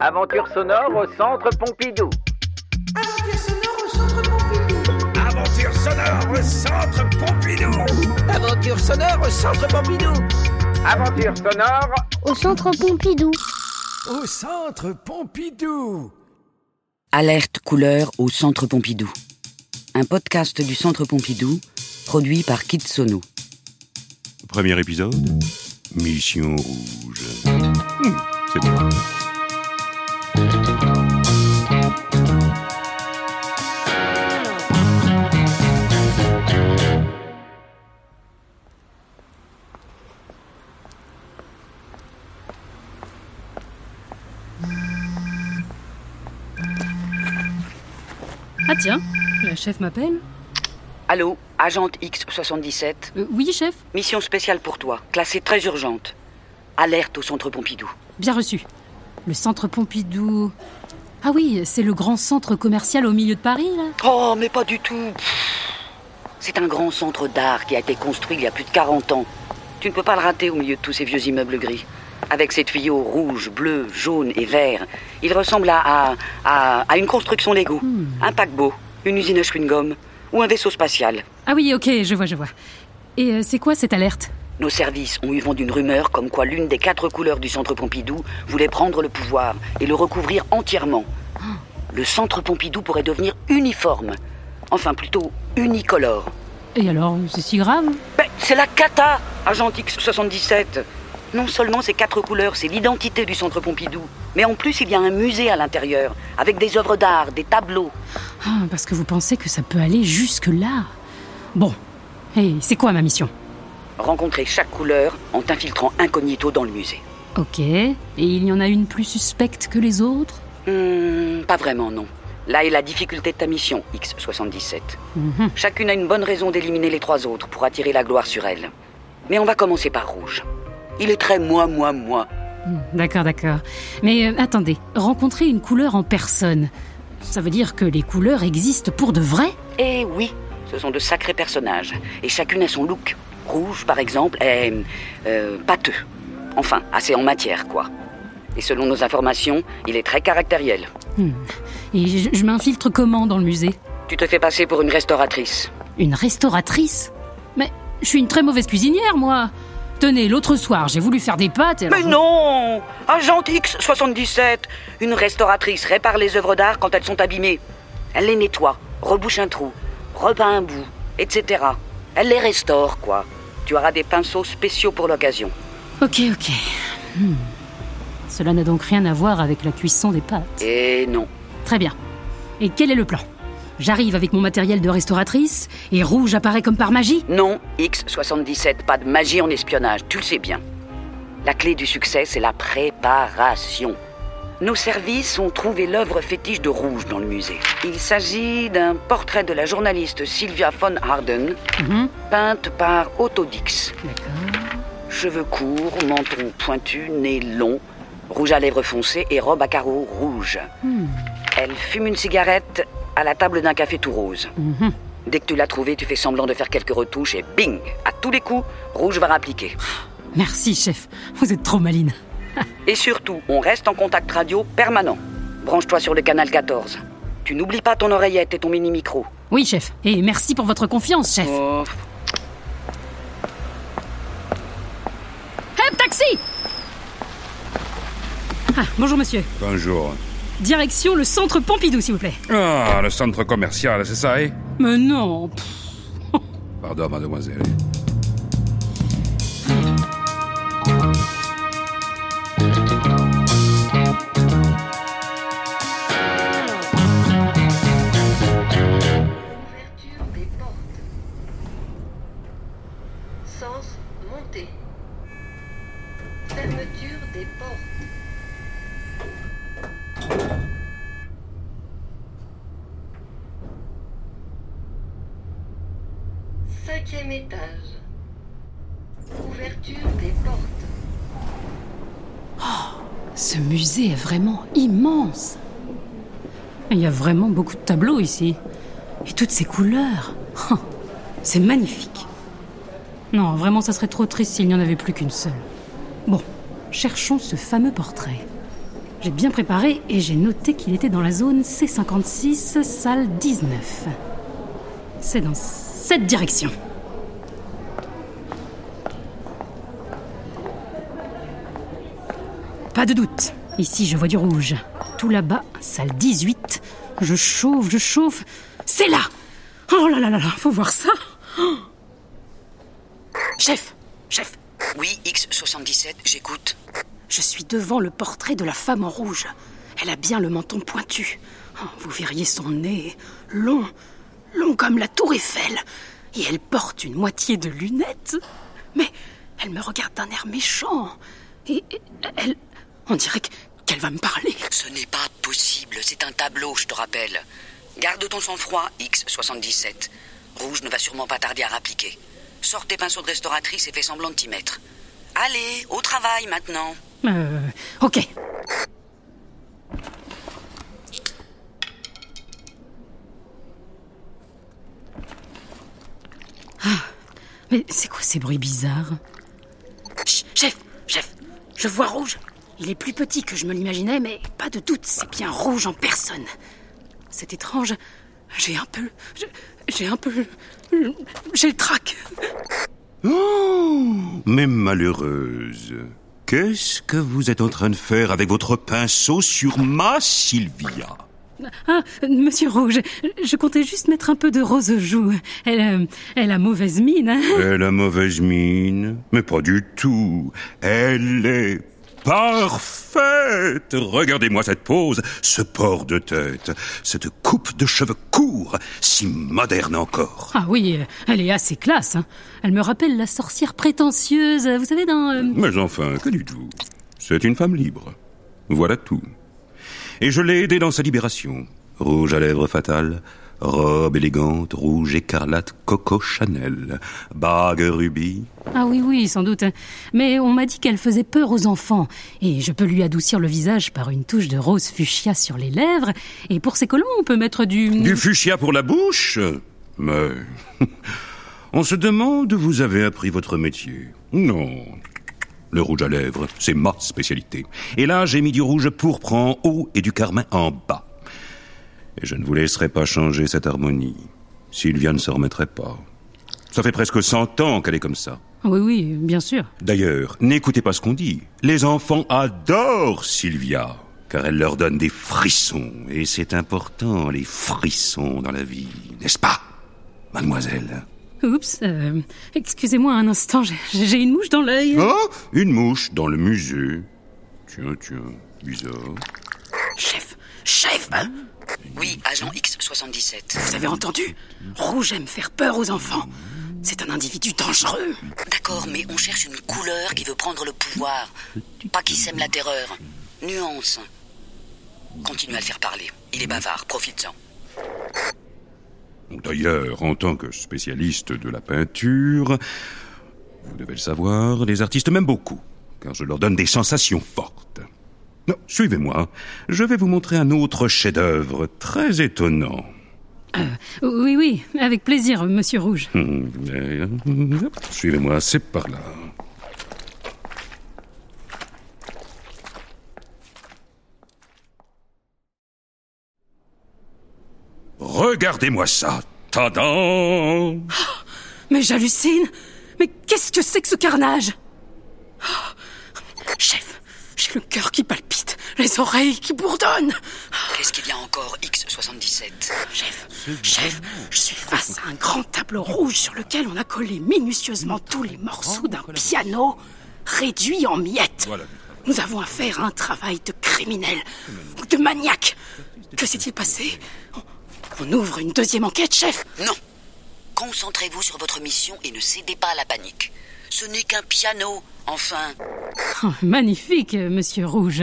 Aventure sonore au centre Pompidou. Aventure sonore au centre Pompidou. Aventure sonore au centre Pompidou. Aventure sonore au centre Pompidou. Aventure sonore au centre Pompidou. Au centre Pompidou. Alerte couleur au centre Pompidou. Un podcast du centre Pompidou produit par Kit Sono. Premier épisode Mission rouge. Hmm, c'est bon. Tiens, la chef m'appelle Allô, agente X77. Euh, Oui, chef Mission spéciale pour toi, classée très urgente. Alerte au centre Pompidou. Bien reçu. Le centre Pompidou. Ah oui, c'est le grand centre commercial au milieu de Paris, là Oh, mais pas du tout. C'est un grand centre d'art qui a été construit il y a plus de 40 ans. Tu ne peux pas le rater au milieu de tous ces vieux immeubles gris. Avec ses tuyaux rouges, bleus, jaunes et verts, il ressemble à, à, à- à une construction Lego. Un paquebot, une usine à chewing-gum ou un vaisseau spatial. Ah oui, ok, je vois, je vois. Et euh, c'est quoi cette alerte? Nos services ont eu vent d'une rumeur comme quoi l'une des quatre couleurs du centre Pompidou voulait prendre le pouvoir et le recouvrir entièrement. Le centre Pompidou pourrait devenir uniforme. Enfin, plutôt unicolore. Et alors, c'est si grave? Ben, c'est la cata, agent X77. Non seulement ces quatre couleurs, c'est l'identité du centre Pompidou, mais en plus il y a un musée à l'intérieur, avec des œuvres d'art, des tableaux. Ah, Parce que vous pensez que ça peut aller jusque-là Bon. Et c'est quoi ma mission? Rencontrer chaque couleur en t'infiltrant incognito dans le musée. Ok. Et il y en a une plus suspecte que les autres? Hmm, pas vraiment, non. Là est la difficulté de ta mission, X77. Mhm. Chacune a une bonne raison d'éliminer les trois autres pour attirer la gloire sur elle. Mais on va commencer par Rouge. Il est très moi, moi, moi. Hmm, D'accord, d'accord. Mais euh, attendez, rencontrer une couleur en personne, ça veut dire que les couleurs existent pour de vrai? Eh oui, ce sont de sacrés personnages. Et chacune a son look. Rouge, par exemple, est euh, pâteux. Enfin, assez en matière, quoi. Et selon nos informations, il est très caractériel. Hmm. Et je, je m'infiltre comment dans le musée? Tu te fais passer pour une restauratrice. Une restauratrice? Mais je suis une très mauvaise cuisinière, moi Tenez, l'autre soir, j'ai voulu faire des pâtes et alors- Mais non Agent X77 Une restauratrice répare les œuvres d'art quand elles sont abîmées. Elle les nettoie, rebouche un trou, repeint un bout, etc. Elle les restaure, quoi. Tu auras des pinceaux spéciaux pour l'occasion. Ok, ok. Hmm. Cela n'a donc rien à voir avec la cuisson des pâtes. Et non. Très bien. Et quel est le plan? J'arrive avec mon matériel de restauratrice et Rouge apparaît comme par magie Non, X77, pas de magie en espionnage, tu le sais bien. La clé du succès, c'est la préparation. Nos services ont trouvé l'œuvre fétiche de Rouge dans le musée. Il s'agit d'un portrait de la journaliste Sylvia von Harden, Mhm. peinte par Otto Dix. Cheveux courts, menton pointu, nez long, rouge à lèvres foncé et robe à carreaux rouge. Hmm. Elle fume une cigarette à la table d'un café tout rose. Mhm. Dès que tu l'as trouvée, tu fais semblant de faire quelques retouches et bing À tous les coups, rouge va rappliquer. Merci, chef. Vous êtes trop maline. Et surtout, on reste en contact radio permanent. Branche-toi sur le canal 14. Tu n'oublies pas ton oreillette et ton mini-micro. Oui, chef. Et merci pour votre confiance, chef. Oh, taxi Ah, bonjour, monsieur. Bonjour. Direction le centre Pompidou, s'il vous plaît. Ah, le centre commercial, c'est ça, eh Mais non pff, Pardon, mademoiselle. Ce musée est vraiment immense. Il y a vraiment beaucoup de tableaux ici. Et toutes ces couleurs. Oh, C'est magnifique. Non, vraiment, ça serait trop triste s'il n'y en avait plus qu'une seule. Bon, cherchons ce fameux portrait. J'ai bien préparé et j'ai noté qu'il était dans la zone C56, salle 19. C'est dans cette direction. Pas de doute. Ici, je vois du rouge. Tout là-bas, salle 18. Je chauffe, je chauffe. C'est là Oh là là là là, faut voir ça Oh. Chef, chef, Oui, X77, j'écoute. je suis devant le portrait de la femme en rouge. Elle a bien le menton pointu. Oh, vous verriez son nez, long, long comme la tour Eiffel. Et elle porte une moitié de lunettes. Mais elle me regarde d'un air méchant. Et et elle... On dirait que- qu'elle va me parler. Ce n'est pas possible, c'est un tableau, je te rappelle. Garde ton sang-froid, X77. Rouge ne va sûrement pas tarder à rappliquer. Sors tes pinceaux de restauratrice et fais semblant de t'y mettre. Allez, au travail maintenant. Euh... Ok. Ah, mais c'est quoi ces bruits bizarres? Chut, Chef, chef, je vois rouge. Il est plus petit que je me l'imaginais, mais pas de doute, c'est bien rouge en personne. C'est étrange. J'ai un peu... J'ai un peu... J'ai le trac. Oh, mais malheureuse, qu'est-ce que vous êtes en train de faire avec votre pinceau sur ma Sylvia? Ah, monsieur Rouge, je comptais juste mettre un peu de rose aux joues. Elle, euh, elle a mauvaise mine, hein Elle a mauvaise mine, mais pas du tout. Elle est parfaite. Regardez-moi cette pose, ce port de tête, cette coupe de cheveux courts, si moderne encore. Ah oui, elle est assez classe. hein. Elle me rappelle la sorcière prétentieuse, vous savez, dans... euh, Mais enfin, que dites-vous? C'est une femme libre. Voilà tout. Et je l'ai aidée dans sa libération. Rouge à lèvres fatale, robe élégante, rouge écarlate, Coco Chanel, bague rubis. Ah oui, oui, sans doute. Mais on m'a dit qu'elle faisait peur aux enfants. Et je peux lui adoucir le visage par une touche de rose fuchsia sur les lèvres. Et pour ses collants, on peut mettre du... Du fuchsia pour la bouche? Mais... On se demande où vous avez appris votre métier. Non. Le rouge à lèvres, c'est ma spécialité. Et là, j'ai mis du rouge pourpre en haut et du carmin en bas. Et je ne vous laisserai pas changer cette harmonie. Sylvia ne se remettrait pas. Ça fait presque cent ans qu'elle est comme ça. Oui, oui, bien sûr. D'ailleurs, n'écoutez pas ce qu'on dit. Les enfants adorent Sylvia, car elle leur donne des frissons. Et c'est important, les frissons dans la vie, n'est-ce pas, mademoiselle? Oups, euh, excusez-moi un instant, j'ai- j'ai une mouche dans l'œil. Oh Une mouche dans le musée. Tiens, tiens, bizarre. Chef, chef, Oui, agent X77. vous avez entendu Rouge aime faire peur aux enfants. C'est un individu dangereux. D'accord, mais on cherche une couleur qui veut prendre le pouvoir. Pas qui sème la terreur. Nuance. Continue à le faire parler. Il est bavard, profites-en. D'ailleurs, en tant que spécialiste de la peinture, vous devez le savoir, les artistes m'aiment beaucoup, car je leur donne des sensations fortes. Non, suivez-moi, je vais vous montrer un autre chef-d'œuvre très étonnant. Oui, oui, avec plaisir, monsieur Rouge. Hum, euh, Suivez-moi, c'est par là. Regardez-moi ça. Tadam Mais j'hallucine Mais qu'est-ce que c'est que ce carnage? Oh, Chef, j'ai le cœur qui palpite, les oreilles qui bourdonnent. Qu'est-ce qu'il y a encore, X77? Chef, chef, je suis face à un grand tableau rouge sur lequel on a collé minutieusement tous les morceaux d'un piano réduit en miettes. Nous avons affaire à un travail de criminel ou de maniaque. Que s'est-il passé? On, on ouvre une deuxième enquête, chef Non. Concentrez-vous sur votre mission et ne cédez pas à la panique. Ce n'est qu'un piano, enfin. Oh, Magnifique, monsieur Rouge.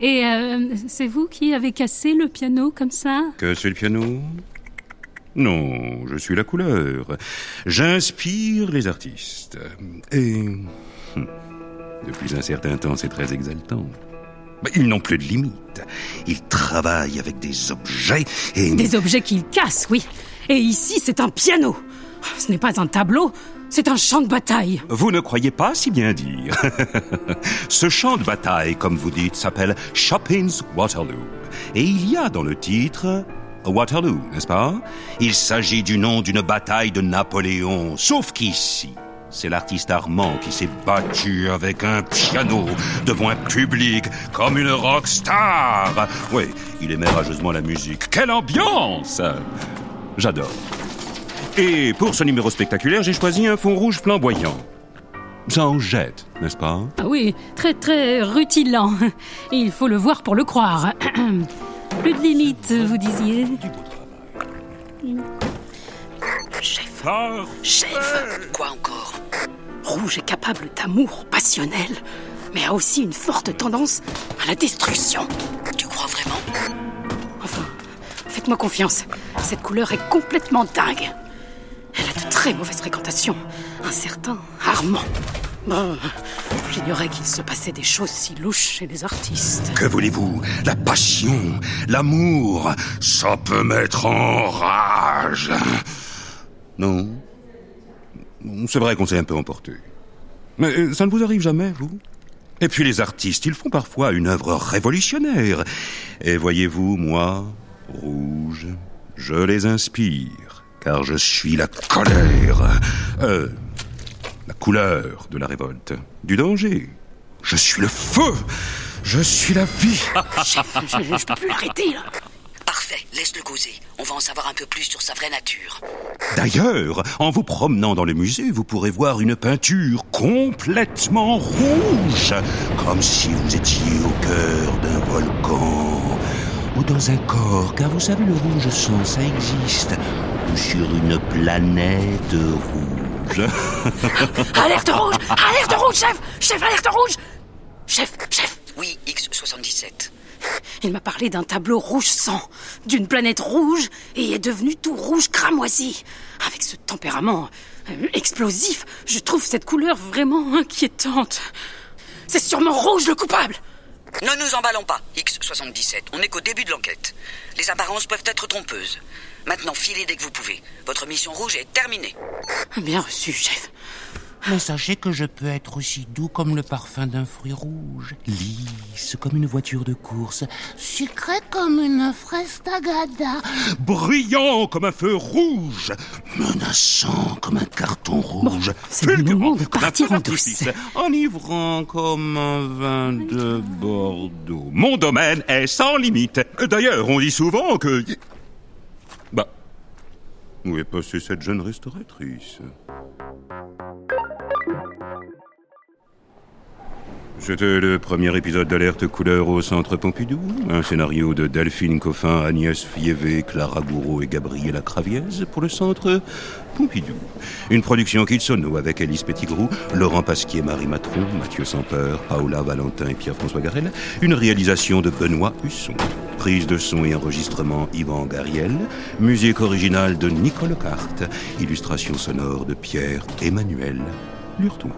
Et euh, c'est vous qui avez cassé le piano comme ça? Que c'est le piano? Non, je suis la couleur. J'inspire les artistes. Et... hum, Depuis un certain temps, c'est très exaltant. Mais ils n'ont plus de limites. Ils travaillent avec des objets et... Des objets qu'il casse, oui. Et ici, c'est un piano. Ce n'est pas un tableau, c'est un champ de bataille. Vous ne croyez pas si bien dire. Ce champ de bataille, comme vous dites, s'appelle Chopin's Waterloo. Et il y a dans le titre Waterloo, n'est-ce pas? Il s'agit du nom d'une bataille de Napoléon, sauf qu'ici, c'est l'artiste Armand qui s'est battu avec un piano devant un public comme une rock star. Oui, il aimait rageusement la musique. Quelle ambiance J'adore. Et pour ce numéro spectaculaire, j'ai choisi un fond rouge flamboyant. Ça en jette, n'est-ce pas? Ah oui, très très rutilant. Il faut le voir pour le croire. Plus de limites, vous disiez Chef, chef, Quoi encore? Rouge est capable d'amour passionnel, mais a aussi une forte tendance à la destruction. Tu crois vraiment? Enfin, faites-moi confiance, cette couleur est complètement dingue. Très mauvaises fréquentations. Un certain Armand. J'ignorais qu'il se passait des choses si louches chez les artistes. Que voulez-vous? La passion, l'amour, ça peut mettre en rage. Non. C'est vrai qu'on s'est un peu emporté. Mais ça ne vous arrive jamais, vous? Et puis les artistes, ils font parfois une œuvre révolutionnaire. Et voyez-vous, moi, rouge, je les inspire, car je suis la colère. Euh, la couleur de la révolte, du danger. Je suis le feu. Je suis la vie. Chef, je, je peux plus l'arrêter, là. Parfait, laisse-le causer. On va en savoir un peu plus sur sa vraie nature. D'ailleurs, en vous promenant dans le musée, vous pourrez voir une peinture complètement rouge, comme si vous étiez au cœur d'un volcan ou dans un corps, car vous savez, le rouge sang, ça existe, sur une planète rouge. Alerte rouge Alerte rouge, chef Chef, alerte rouge Chef, chef Oui, X77. Il m'a parlé d'un tableau rouge sang, d'une planète rouge, et est devenu tout rouge cramoisi. Avec ce tempérament euh, explosif, je trouve cette couleur vraiment inquiétante. C'est sûrement rouge le coupable Ne nous emballons pas, X77. On n'est qu'au début de l'enquête. Les apparences peuvent être trompeuses. Maintenant, filez dès que vous pouvez. Votre mission rouge est terminée. Bien reçu, chef. Mais sachez que je peux être aussi doux comme le parfum d'un fruit rouge, Lisse comme une voiture de course, sucré comme une fraise tagada. brillant comme un feu rouge, menaçant comme un carton rouge, le fulgurant de comme un en d'artifice, douce. enivrant comme un vin de Bordeaux. Mon domaine est sans limite. D'ailleurs, on dit souvent que... Bah, où est passée cette jeune restauratrice C'était le premier épisode d'Alerte Couleur au Centre Pompidou, un scénario de Delphine Coffin, Agnès Fievé, Clara Gouraud et Gabriela Craviez pour le Centre Pompidou. Une production Kitsono avec Alice Petitgrou, Laurent Pasquier, Marie Matron, Mathieu Sampeur, Paola Valentin et Pierre-François Garel. Une réalisation de Benoît Husson. Prise de son et enregistrement Yvan Gariel. Musique originale de Nicole Carte. Illustration sonore de Pierre-Emmanuel Lurton.